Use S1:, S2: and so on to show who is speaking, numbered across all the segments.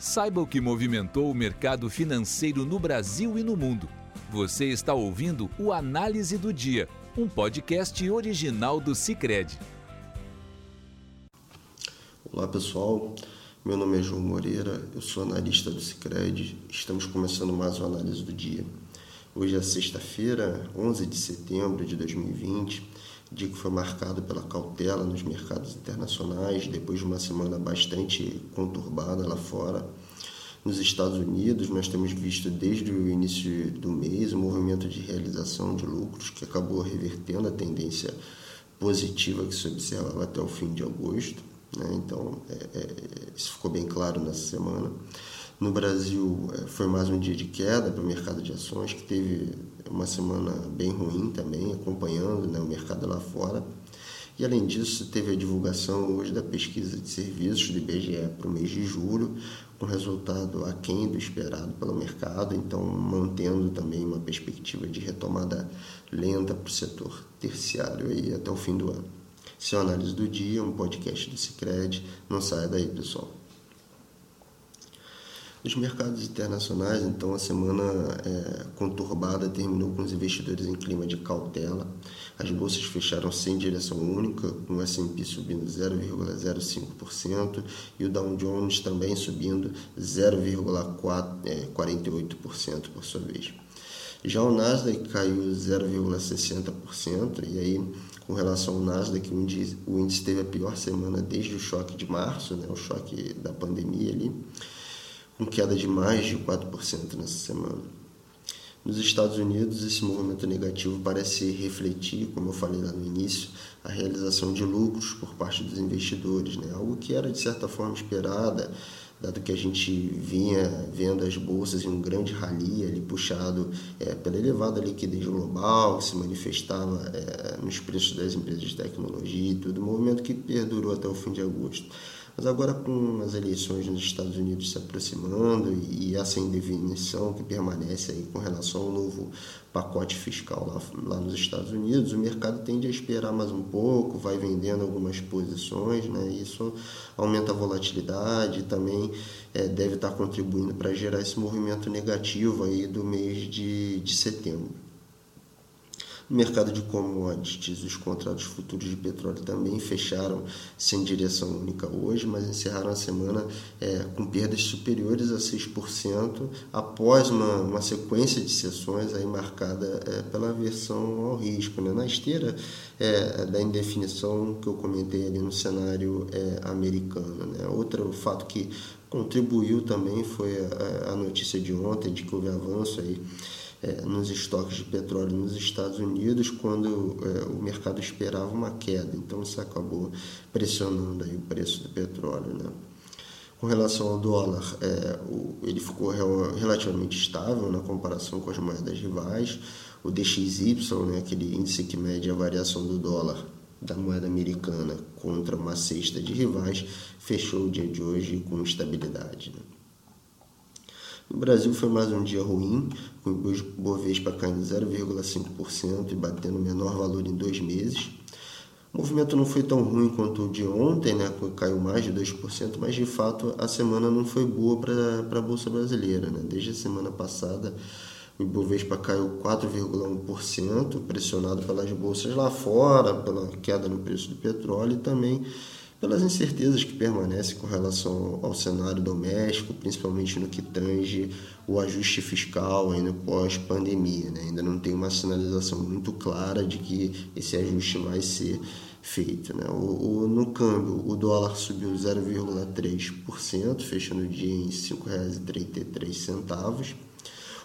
S1: Saiba o que movimentou o mercado financeiro no Brasil e no mundo. Você está ouvindo o Análise do Dia, um podcast original do Cicred.
S2: Olá pessoal, meu nome é João Moreira, eu sou analista do Cicred. Estamos começando mais uma Análise do Dia. Hoje é sexta-feira, 11 de setembro de 2020 que foi marcado pela cautela nos mercados internacionais, depois de uma semana bastante conturbada lá fora. Nos Estados Unidos, nós temos visto desde o início do mês um movimento de realização de lucros que acabou revertendo a tendência positiva que se observava até o fim de agosto. Né? Então, é, é, isso ficou bem claro nessa semana. No Brasil, é, foi mais um dia de queda para o mercado de ações, que teve uma semana bem ruim também, acompanhando né, o mercado lá fora. E além disso, teve a divulgação hoje da pesquisa de serviços do IBGE para o mês de julho, com resultado aquém do esperado pelo mercado, então mantendo também uma perspectiva de retomada lenta para o setor terciário aí até o fim do ano. Seu é análise do dia, um podcast do Cicred. Não saia daí, pessoal. Nos mercados internacionais, então, a semana é, conturbada terminou com os investidores em clima de cautela. As bolsas fecharam sem direção única, com o S&P subindo 0,05% e o Dow Jones também subindo 0,48% é, por sua vez. Já o Nasdaq caiu 0,60% e aí com relação ao Nasdaq, o índice, o índice teve a pior semana desde o choque de março, né, o choque da pandemia ali com queda de mais de 4% nessa semana. Nos Estados Unidos, esse movimento negativo parece refletir, como eu falei lá no início, a realização de lucros por parte dos investidores, né? algo que era de certa forma esperada, dado que a gente vinha vendo as bolsas em um grande rally ali puxado é, pela elevada liquidez global, que se manifestava é, nos preços das empresas de tecnologia e tudo, um movimento que perdurou até o fim de agosto. Mas agora com as eleições nos Estados Unidos se aproximando e essa indefinição que permanece aí com relação ao novo pacote fiscal lá, lá nos Estados Unidos, o mercado tende a esperar mais um pouco, vai vendendo algumas posições, né? Isso aumenta a volatilidade e também é, deve estar contribuindo para gerar esse movimento negativo aí do mês de, de setembro. No mercado de commodities, os contratos futuros de petróleo também fecharam sem direção única hoje, mas encerraram a semana é, com perdas superiores a 6% após uma, uma sequência de sessões aí marcada é, pela aversão ao risco. Né? Na esteira é, da indefinição que eu comentei ali no cenário é, americano. Né? Outro fato que contribuiu também foi a, a notícia de ontem de que houve avanço aí é, nos estoques de petróleo nos Estados Unidos quando é, o mercado esperava uma queda. Então isso acabou pressionando aí o preço do petróleo. Né? Com relação ao dólar, é, o, ele ficou relativamente estável na comparação com as moedas rivais. O DXY, né, aquele índice que mede a variação do dólar da moeda americana contra uma cesta de rivais, fechou o dia de hoje com estabilidade. Né? No Brasil foi mais um dia ruim, com o Bovespa caindo 0,5% e batendo o menor valor em dois meses. O movimento não foi tão ruim quanto o de ontem, né, caiu mais de 2%, mas de fato a semana não foi boa para a Bolsa Brasileira. Né? Desde a semana passada, o Ibovespa caiu 4,1%, pressionado pelas bolsas lá fora, pela queda no preço do petróleo e também pelas incertezas que permanecem com relação ao cenário doméstico, principalmente no que tange o ajuste fiscal ainda pós-pandemia. Né? Ainda não tem uma sinalização muito clara de que esse ajuste vai ser feito. Né? O, o, no câmbio, o dólar subiu 0,3%, fechando o dia em R$ 5,33.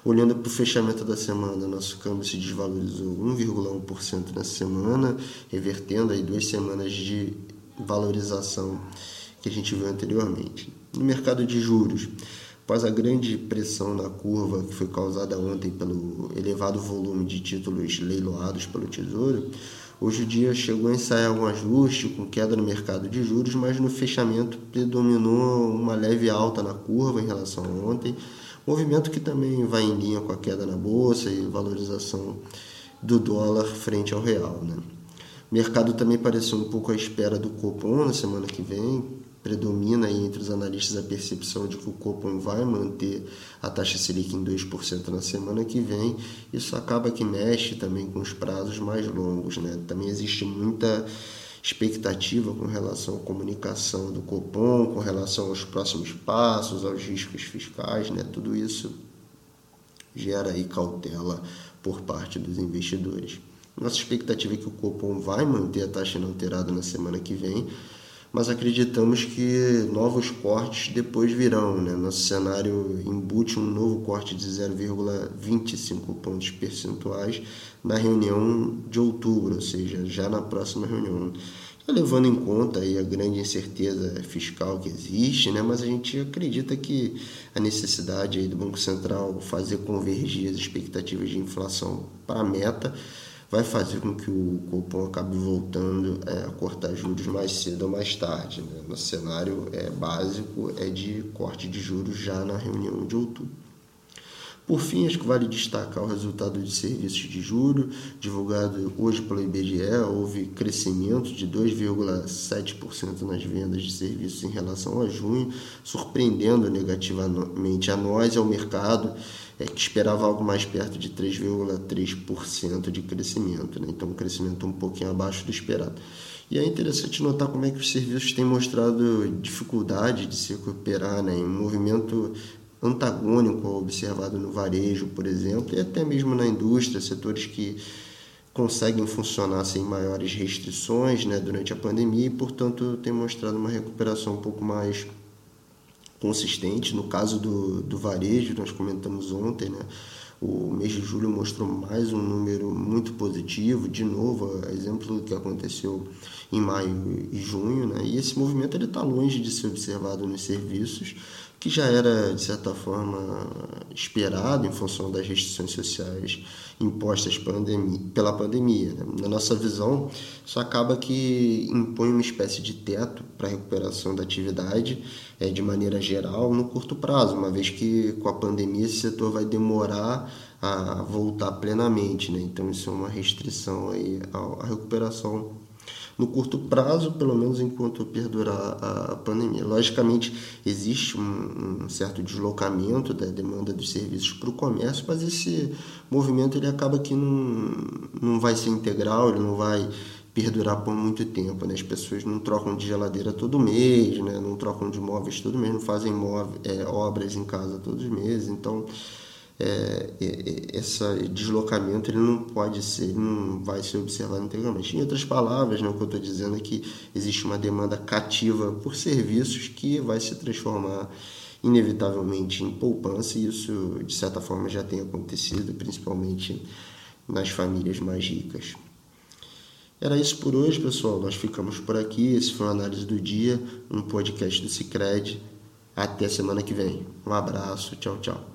S2: Olhando para o fechamento da semana, nosso câmbio se desvalorizou 1,1% nessa semana, revertendo aí duas semanas de valorização que a gente viu anteriormente. No mercado de juros, após a grande pressão na curva que foi causada ontem pelo elevado volume de títulos leiloados pelo Tesouro, hoje o dia chegou a ensaiar um ajuste com queda no mercado de juros, mas no fechamento predominou uma leve alta na curva em relação a ontem, movimento que também vai em linha com a queda na bolsa e valorização do dólar frente ao real. Né? Mercado também pareceu um pouco à espera do Copom na semana que vem, predomina entre os analistas a percepção de que o Copom vai manter a taxa Selic em 2% na semana que vem. Isso acaba que mexe também com os prazos mais longos. Né? Também existe muita expectativa com relação à comunicação do Copom, com relação aos próximos passos, aos riscos fiscais, né? tudo isso gera aí cautela por parte dos investidores. Nossa expectativa é que o Copom vai manter a taxa inalterada na semana que vem, mas acreditamos que novos cortes depois virão. Né? Nosso cenário embute um novo corte de 0,25 pontos percentuais na reunião de outubro, ou seja, já na próxima reunião. Levando em conta aí a grande incerteza fiscal que existe, né? mas a gente acredita que a necessidade aí do Banco Central fazer convergir as expectativas de inflação para a meta vai fazer com que o Copom acabe voltando é, a cortar juros mais cedo ou mais tarde. Né? Nosso cenário é, básico é de corte de juros já na reunião de outubro. Por fim, acho que vale destacar o resultado de serviços de juro, divulgado hoje pelo IBGE, houve crescimento de 2,7% nas vendas de serviços em relação a junho, surpreendendo negativamente a nós e ao mercado, é, que esperava algo mais perto de 3,3% de crescimento, né? então um crescimento um pouquinho abaixo do esperado. E é interessante notar como é que os serviços têm mostrado dificuldade de se recuperar, né? um movimento antagônico ao observado no varejo, por exemplo, e até mesmo na indústria, setores que conseguem funcionar sem maiores restrições né, durante a pandemia e, portanto, tem mostrado uma recuperação um pouco mais consistente. No caso do, do varejo, nós comentamos ontem, né, o mês de julho mostrou mais um número muito positivo, de novo, exemplo do que aconteceu em maio e junho, né? e esse movimento está longe de ser observado nos serviços, que já era, de certa forma, esperado em função das restrições sociais impostas pela pandemia. Né? Na nossa visão, isso acaba que impõe uma espécie de teto para a recuperação da atividade é, de maneira geral no curto prazo, uma vez que com a pandemia esse setor vai demorar a voltar plenamente. Né? Então, isso é uma restrição aí à recuperação no curto prazo, pelo menos enquanto perdurar a pandemia. Logicamente, existe um, um certo deslocamento da demanda dos serviços para o comércio, mas esse movimento ele acaba que não, não vai ser integral, ele não vai perdurar por muito tempo. Né? As pessoas não trocam de geladeira todo mês, né? não trocam de móveis todo mês, não fazem móveis, é, obras em casa todos os meses. Então, é, esse deslocamento ele não pode ser, não vai ser observado integralmente. Em outras palavras, né, o que eu estou dizendo é que existe uma demanda cativa por serviços que vai se transformar inevitavelmente em poupança e isso de certa forma já tem acontecido, principalmente nas famílias mais ricas. Era isso por hoje, pessoal. Nós ficamos por aqui. Esse foi a análise do dia, um podcast do Cicred. Até semana que vem. Um abraço, tchau, tchau.